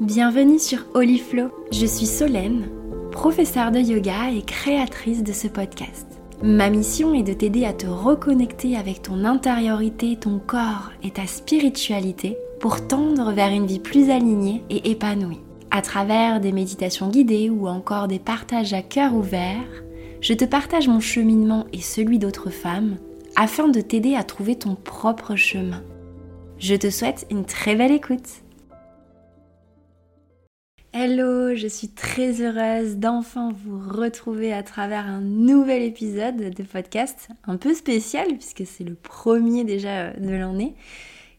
Bienvenue sur Flow. Je suis Solène, professeure de yoga et créatrice de ce podcast. Ma mission est de t'aider à te reconnecter avec ton intériorité, ton corps et ta spiritualité pour tendre vers une vie plus alignée et épanouie. À travers des méditations guidées ou encore des partages à cœur ouvert, je te partage mon cheminement et celui d'autres femmes afin de t'aider à trouver ton propre chemin. Je te souhaite une très belle écoute. Hello, je suis très heureuse d'enfin vous retrouver à travers un nouvel épisode de podcast un peu spécial puisque c'est le premier déjà de l'année.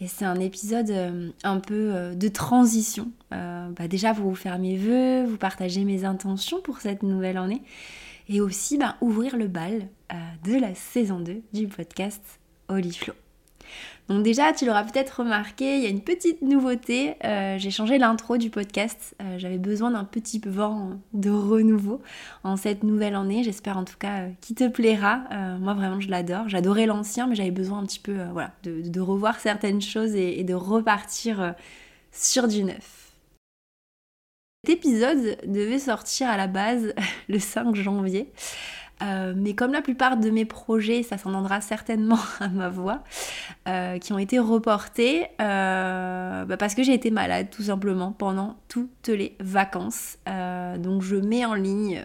Et c'est un épisode euh, un peu euh, de transition. Euh, bah déjà vous faire mes voeux, vous partager mes intentions pour cette nouvelle année. Et aussi bah, ouvrir le bal de la saison 2 du podcast Holy Flow. Donc déjà, tu l'auras peut-être remarqué, il y a une petite nouveauté. Euh, j'ai changé l'intro du podcast. Euh, j'avais besoin d'un petit vent de renouveau en cette nouvelle année. J'espère en tout cas euh, qu'il te plaira. moi vraiment, je l'adore. J'adorais l'ancien, mais j'avais besoin un petit peu de, revoir certaines choses et de repartir sur du neuf. Cet épisode devait sortir à la base le 5 janvier. Euh, mais comme la plupart de mes projets, ça s'entendra certainement à ma voix, euh, qui ont été reportés euh, bah, parce que j'ai été malade tout simplement pendant toutes les vacances. donc je mets en ligne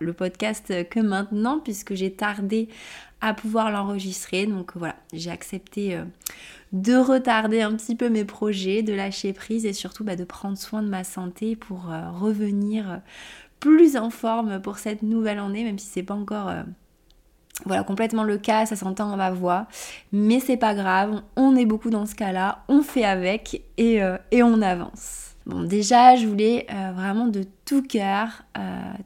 le podcast que maintenant puisque j'ai tardé à pouvoir l'enregistrer. Donc voilà, j'ai accepté de retarder un petit peu mes projets, de lâcher prise et surtout bah, de prendre soin de ma santé pour revenir plus en forme pour cette nouvelle année, même si c'est pas encore euh, voilà, complètement le cas, ça s'entend dans ma voix, mais c'est pas grave, on est beaucoup dans ce cas-là, on fait avec et, euh, on avance. Bon, déjà, je voulais euh, vraiment de tout cœur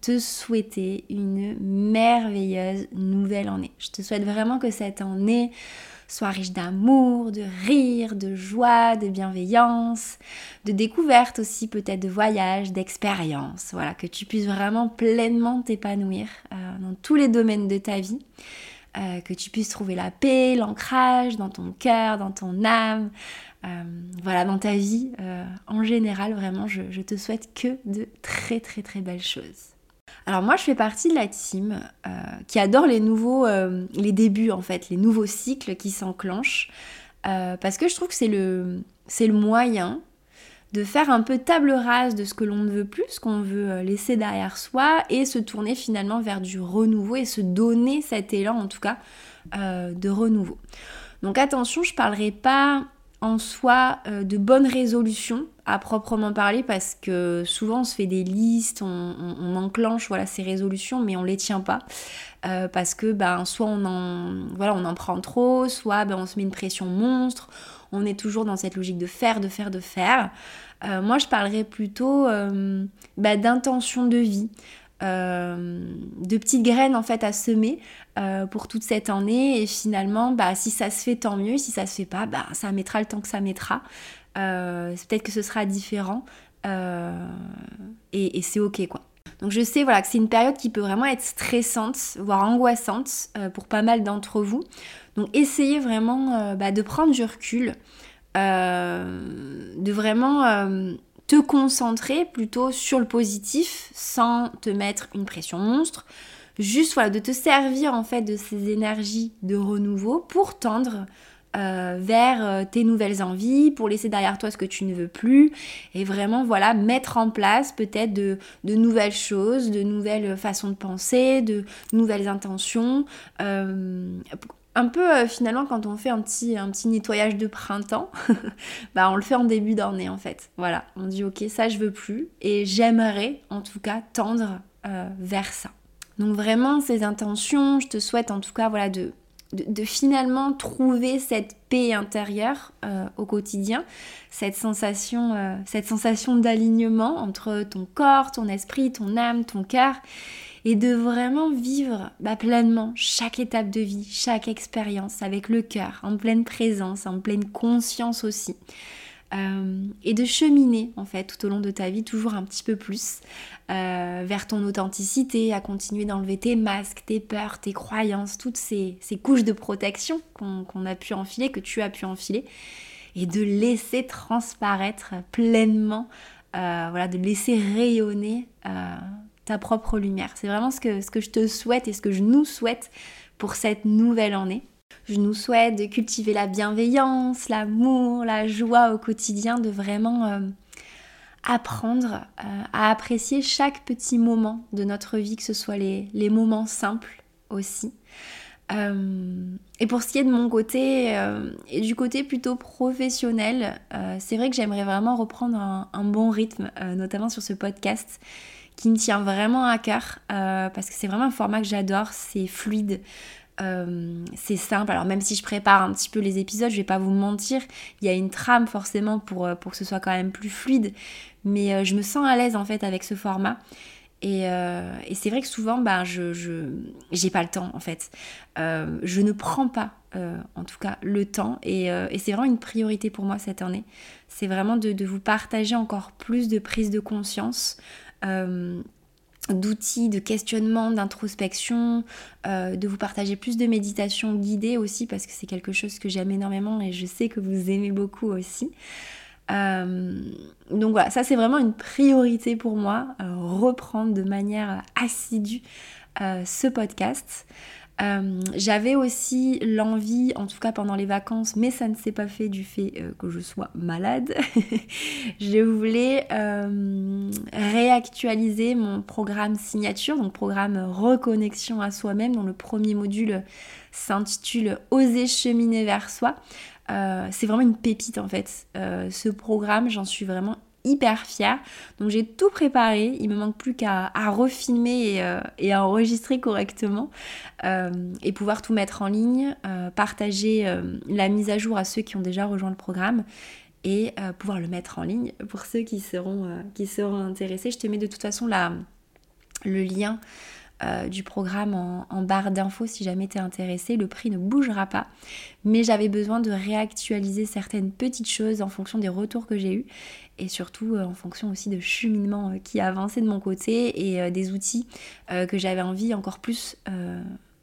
te souhaiter une merveilleuse nouvelle année. Je te souhaite vraiment que cette année soit riche d'amour, de rire, de joie, de bienveillance, de découverte aussi peut-être de voyage, d'expérience. Voilà, que tu puisses vraiment pleinement t'épanouir euh, dans tous les domaines de ta vie. Euh, que tu puisses trouver la paix, l'ancrage dans ton cœur, dans ton âme, euh, voilà, dans ta vie en général. Vraiment, je te souhaite que de très très très belles choses. Alors moi je fais partie de la team euh, qui adore les nouveaux, euh, les débuts en fait, les nouveaux cycles qui s'enclenchent. Euh, parce que je trouve que c'est le, c'est le moyen de faire un peu table rase de ce que l'on ne veut plus, ce qu'on veut laisser derrière soi et se tourner finalement vers du renouveau et se donner cet élan en tout cas de renouveau. Donc attention, je parlerai pas en soi euh, de bonnes résolutions à proprement parler parce que souvent on se fait des listes, on, enclenche voilà ces résolutions mais on les tient pas euh, parce que ben soit on en voilà on en prend trop, soit ben, on se met une pression monstre, on est toujours dans cette logique de faire, de faire, de faire. Euh, moi je parlerais plutôt ben, d'intention de vie. De petites graines en fait à semer euh, pour toute cette année. Et finalement bah, si ça se fait tant mieux. Si ça se fait pas bah, ça mettra le temps que ça mettra. Euh, peut-être que ce sera différent. Euh, et, c'est ok quoi. Donc je sais voilà que c'est une période qui peut vraiment être stressante voire angoissante pour pas mal d'entre vous. Donc essayez vraiment bah, de prendre du recul de vraiment te concentrer plutôt sur le positif sans te mettre une pression monstre juste voilà, de te servir en fait de ces énergies de renouveau pour tendre euh, vers euh, tes nouvelles envies, pour laisser derrière toi ce que tu ne veux plus, et vraiment voilà mettre en place peut-être de, nouvelles choses, de nouvelles façons de penser, de nouvelles intentions. Euh, un peu finalement quand on fait un petit, un petit nettoyage de printemps, bah on le fait en début d'année en fait. Voilà, on dit ok ça je veux plus et j'aimerais en tout cas tendre vers ça. Donc vraiment ces intentions, je te souhaite en tout cas voilà de, de, finalement trouver cette paix intérieure euh, au quotidien, cette sensation, euh, cette sensation d'alignement entre ton corps, ton esprit, ton âme, ton cœur, et de vraiment vivre bah, pleinement chaque étape de vie, chaque expérience avec le cœur, en pleine présence, en pleine conscience aussi. Euh, et de cheminer en fait tout au long de ta vie toujours un petit peu plus euh, vers ton authenticité, à continuer d'enlever tes masques, tes peurs, tes croyances, toutes ces, couches de protection qu'on a pu enfiler, que tu as pu enfiler, et de laisser transparaître pleinement voilà, de laisser rayonner ta propre lumière. C'est vraiment ce que, je te souhaite et ce que je nous souhaite pour cette nouvelle année. Je nous souhaite de cultiver la bienveillance, l'amour, la joie au quotidien, de vraiment euh, apprendre euh, à apprécier chaque petit moment de notre vie, que ce soit les, moments simples aussi. Euh, et pour ce qui est de mon côté et du côté plutôt professionnel, c'est vrai que j'aimerais vraiment reprendre un bon rythme, notamment sur ce podcast qui me tient vraiment à cœur parce que c'est vraiment un format que j'adore, c'est fluide. Euh, c'est simple. Alors même si je prépare un petit peu les épisodes, je vais pas vous mentir, il y a une trame forcément pour, euh, pour que ce soit quand même plus fluide. Mais euh, je me sens à l'aise en fait avec ce format. Et, et c'est vrai que souvent, bah, je j'ai pas le temps en fait. je ne prends pas, en tout cas, le temps. Et, et c'est vraiment une priorité pour moi cette année. C'est vraiment de, vous partager encore plus de prise de conscience d'outils, de questionnement, d'introspection, euh, de vous partager plus de méditation guidée aussi parce que c'est quelque chose que j'aime énormément et je sais que vous aimez beaucoup aussi. Euh, donc voilà, ça c'est vraiment une priorité pour moi, euh, reprendre de manière assidue ce podcast. Euh, j'avais aussi l'envie, en tout cas pendant les vacances, mais ça ne s'est pas fait du fait euh, que je sois malade. je voulais euh, réactualiser mon programme signature, donc programme reconnexion à soi-même, dont le premier module s'intitule Oser cheminer vers soi. c'est vraiment une pépite en fait. ce programme, j'en suis vraiment hyper fière. Donc j'ai tout préparé, il me manque plus qu'à refilmer et, euh, et, à enregistrer correctement euh, et pouvoir tout mettre en ligne, euh, partager la mise à jour à ceux qui ont déjà rejoint le programme et pouvoir le mettre en ligne pour ceux qui seront, intéressés. Je te mets de toute façon la, le lien du programme en, barre d'infos si jamais tu es intéressé. Le prix ne bougera pas, mais j'avais besoin de réactualiser certaines petites choses en fonction des retours que j'ai eus et surtout euh, en fonction aussi de cheminement euh, qui a avancé de mon côté et des outils que j'avais envie encore plus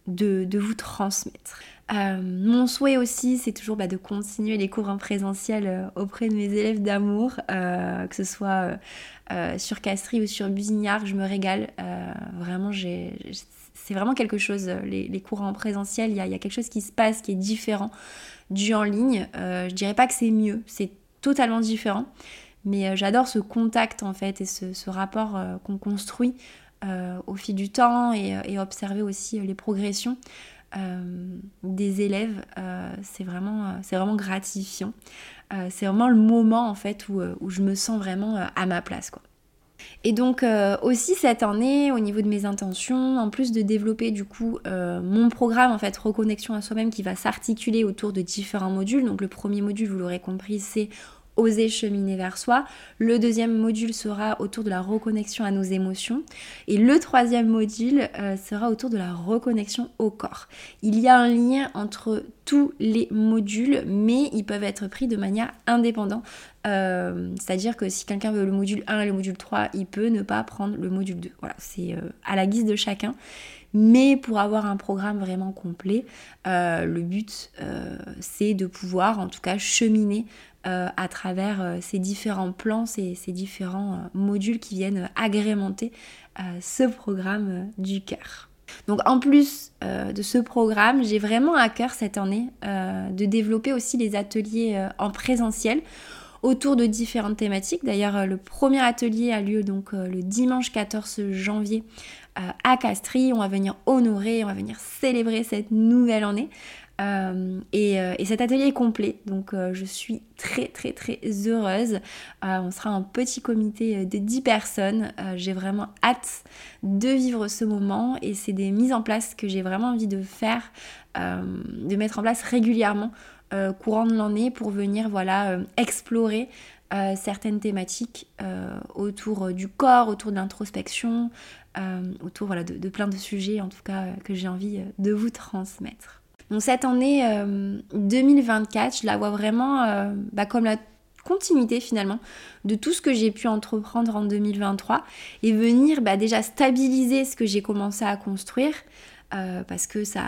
de, vous transmettre. mon souhait aussi, c'est toujours bah, de continuer les cours en présentiel auprès de mes élèves d'amour, que ce soit euh, sur Castries ou sur Busignard, je me régale. Euh, vraiment, c'est vraiment quelque chose. Les, cours en présentiel, il y, a, quelque chose qui se passe qui est différent du en ligne. Euh, je dirais pas que c'est mieux, c'est totalement différent. Mais j'adore ce contact en fait et ce, rapport qu'on construit au fil du temps et, observer aussi les progressions. des élèves, c'est vraiment, vraiment gratifiant. Euh, c'est vraiment le moment en fait où, euh, je me sens vraiment euh, à ma place quoi. Et donc aussi cette année, au niveau de mes intentions, en plus de développer du coup mon programme en fait reconnexion à soi-même qui va s'articuler autour de différents modules. Donc le premier module, vous l'aurez compris, c'est oser cheminer vers soi. Le deuxième module sera autour de la reconnexion à nos émotions. Et le troisième module euh, sera autour de la reconnexion au corps. Il y a un lien entre tous les modules, mais ils peuvent être pris de manière indépendante. Euh, c'est-à-dire que si quelqu'un veut le module 1 et le module 3, il peut ne pas prendre le module 2. Voilà, c'est euh, à la guise de chacun. Mais pour avoir un programme vraiment complet, le but c'est de pouvoir en tout cas cheminer euh, à travers euh, ces différents plans, ces, différents euh, modules qui viennent agrémenter ce programme du cœur. Donc en plus de ce programme, j'ai vraiment à cœur cette année de développer aussi les ateliers en présentiel autour de différentes thématiques. D'ailleurs, le premier atelier a lieu donc le dimanche 14 janvier à Castries. On va venir honorer, on va venir célébrer cette nouvelle année euh, euh, et, cet atelier est complet, donc euh, je suis très très très heureuse. on sera un petit comité de 10 personnes. j'ai vraiment hâte de vivre ce moment et c'est des mises en place que j'ai vraiment envie de faire, de mettre en place régulièrement courant de l'année pour venir voilà explorer certaines thématiques autour du corps, autour de l'introspection, autour voilà, de, plein de sujets en tout cas que j'ai envie de vous transmettre. Donc cette année 2024, euh, je la vois vraiment euh, bah, comme la continuité finalement de tout ce que j'ai pu entreprendre en 2023 et venir bah, déjà stabiliser ce que j'ai commencé à construire. Euh, parce que ça,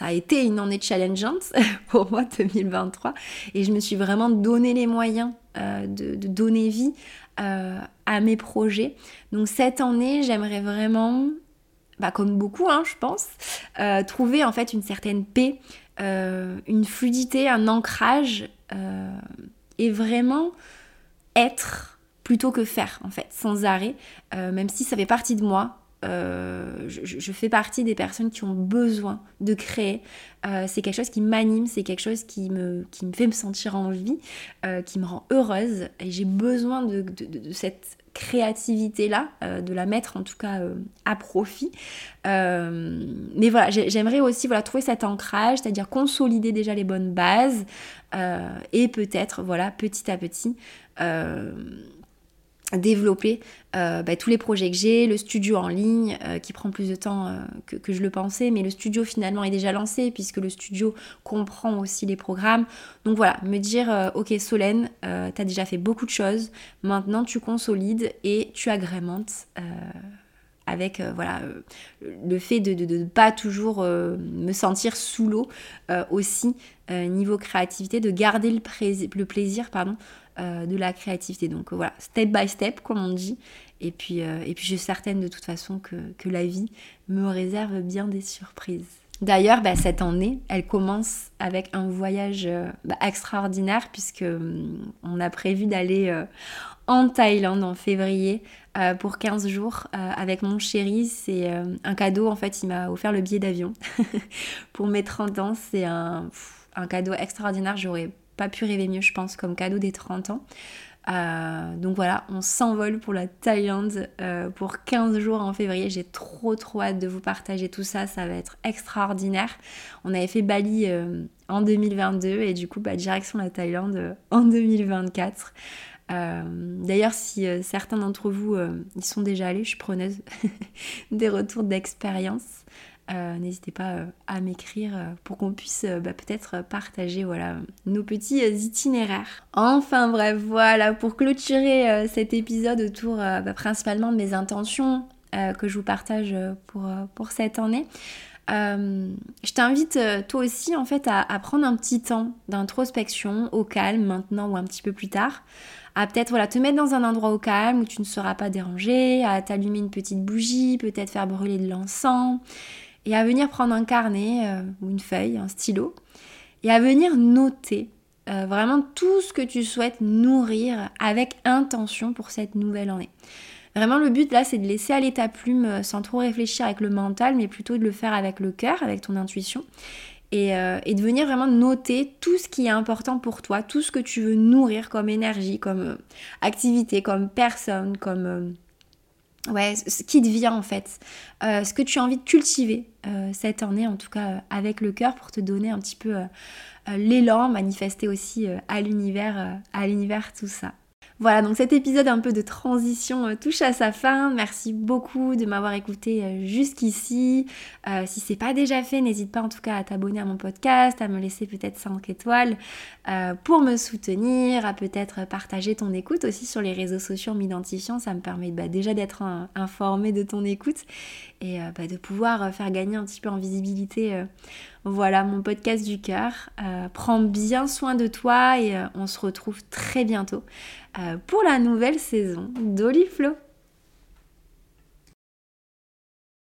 a été une année challengeante pour moi 2023 et je me suis vraiment donné les moyens de, donner vie à mes projets. Donc cette année, j'aimerais vraiment, bah, comme beaucoup, hein, je pense, trouver en fait une certaine paix, une fluidité, un ancrage et vraiment être plutôt que faire en fait, sans arrêt, même si ça fait partie de moi, euh, je, fais partie des personnes qui ont besoin de créer. Euh, c'est quelque chose qui m'anime, c'est quelque chose qui me, qui me fait me sentir en vie, euh, qui me rend heureuse. Et j'ai besoin de, cette créativité-là, de la mettre en tout cas à profit. mais voilà, j'aimerais aussi voilà, trouver cet ancrage, c'est-à-dire consolider déjà les bonnes bases et peut-être, voilà, petit à petit développer euh, bah, tous les projets que j'ai, le studio en ligne euh, qui prend plus de temps euh, que, je le pensais, mais le studio finalement est déjà lancé puisque le studio comprend aussi les programmes. Donc voilà, me dire ok Solène, tu as déjà fait beaucoup de choses, maintenant tu consolides et tu agrémentes avec voilà le fait de ne pas toujours me sentir sous l'eau aussi niveau créativité, de garder le, le plaisir pardon, euh, de la créativité. Donc voilà, step by step, comme on dit. Et puis, euh, et puis je suis certaine de toute façon que, la vie me réserve bien des surprises. D'ailleurs, bah, cette année, elle commence avec un voyage euh, bah, extraordinaire puisque hum, on a prévu d'aller en Thaïlande en février pour 15 jours avec mon chéri. C'est un cadeau, en fait, il m'a offert le billet d'avion pour mes 30 ans. C'est un, un cadeau extraordinaire. J'aurais pas pu rêver mieux, je pense, comme cadeau des 30 ans. Euh, donc voilà, on s'envole pour la Thaïlande euh, pour 15 jours en février. J'ai trop trop hâte de vous partager tout ça, ça va être extraordinaire. On avait fait Bali euh, en 2022 et du coup, bah, direction la Thaïlande en 2024. D'ailleurs, si certains d'entre vous y sont déjà allés, je suis preneuse des retours d'expérience. Euh, n'hésitez pas euh, à m'écrire euh, pour qu'on puisse bah, peut-être partager voilà, nos petits itinéraires. Enfin bref, voilà, pour clôturer cet épisode autour bah, principalement de mes intentions que je vous partage pour, pour cette année. je t'invite toi aussi en fait à, à prendre un petit temps d'introspection au calme maintenant ou un petit peu plus tard à peut-être voilà, te mettre dans un endroit au calme où tu ne seras pas dérangé, à t'allumer une petite bougie, peut-être faire brûler de l'encens et à venir prendre un carnet euh, ou une feuille, un stylo, et à venir noter euh, vraiment tout ce que tu souhaites nourrir avec intention pour cette nouvelle année. Vraiment, le but là, c'est de laisser aller ta plume euh, sans trop réfléchir avec le mental, mais plutôt de le faire avec le cœur, avec ton intuition. Et, et, de venir vraiment noter tout ce qui est important pour toi, tout ce que tu veux nourrir comme énergie, comme activité, comme personne, comme ouais, ce qui te vient en fait, euh, ce que tu as envie de cultiver euh, cette année, en tout cas euh, avec le cœur, pour te donner un petit peu l'élan, manifester aussi à l'univers, à l'univers tout ça. Voilà, donc cet épisode un peu de transition euh, touche à sa fin. Merci beaucoup de m'avoir écouté euh, jusqu'ici. Euh, si c'est pas déjà fait, n'hésite pas en tout cas à t'abonner à mon podcast, à me laisser peut-être 5 étoiles pour me soutenir, à peut-être partager ton écoute aussi sur les réseaux sociaux en m'identifiant. Ça me permet bah, déjà d'être informé de ton écoute et bah, de pouvoir faire gagner un petit peu en visibilité. Voilà mon podcast du cœur. prends bien soin de toi et on se retrouve très bientôt. Euh, pour la nouvelle saison d'Oliflo.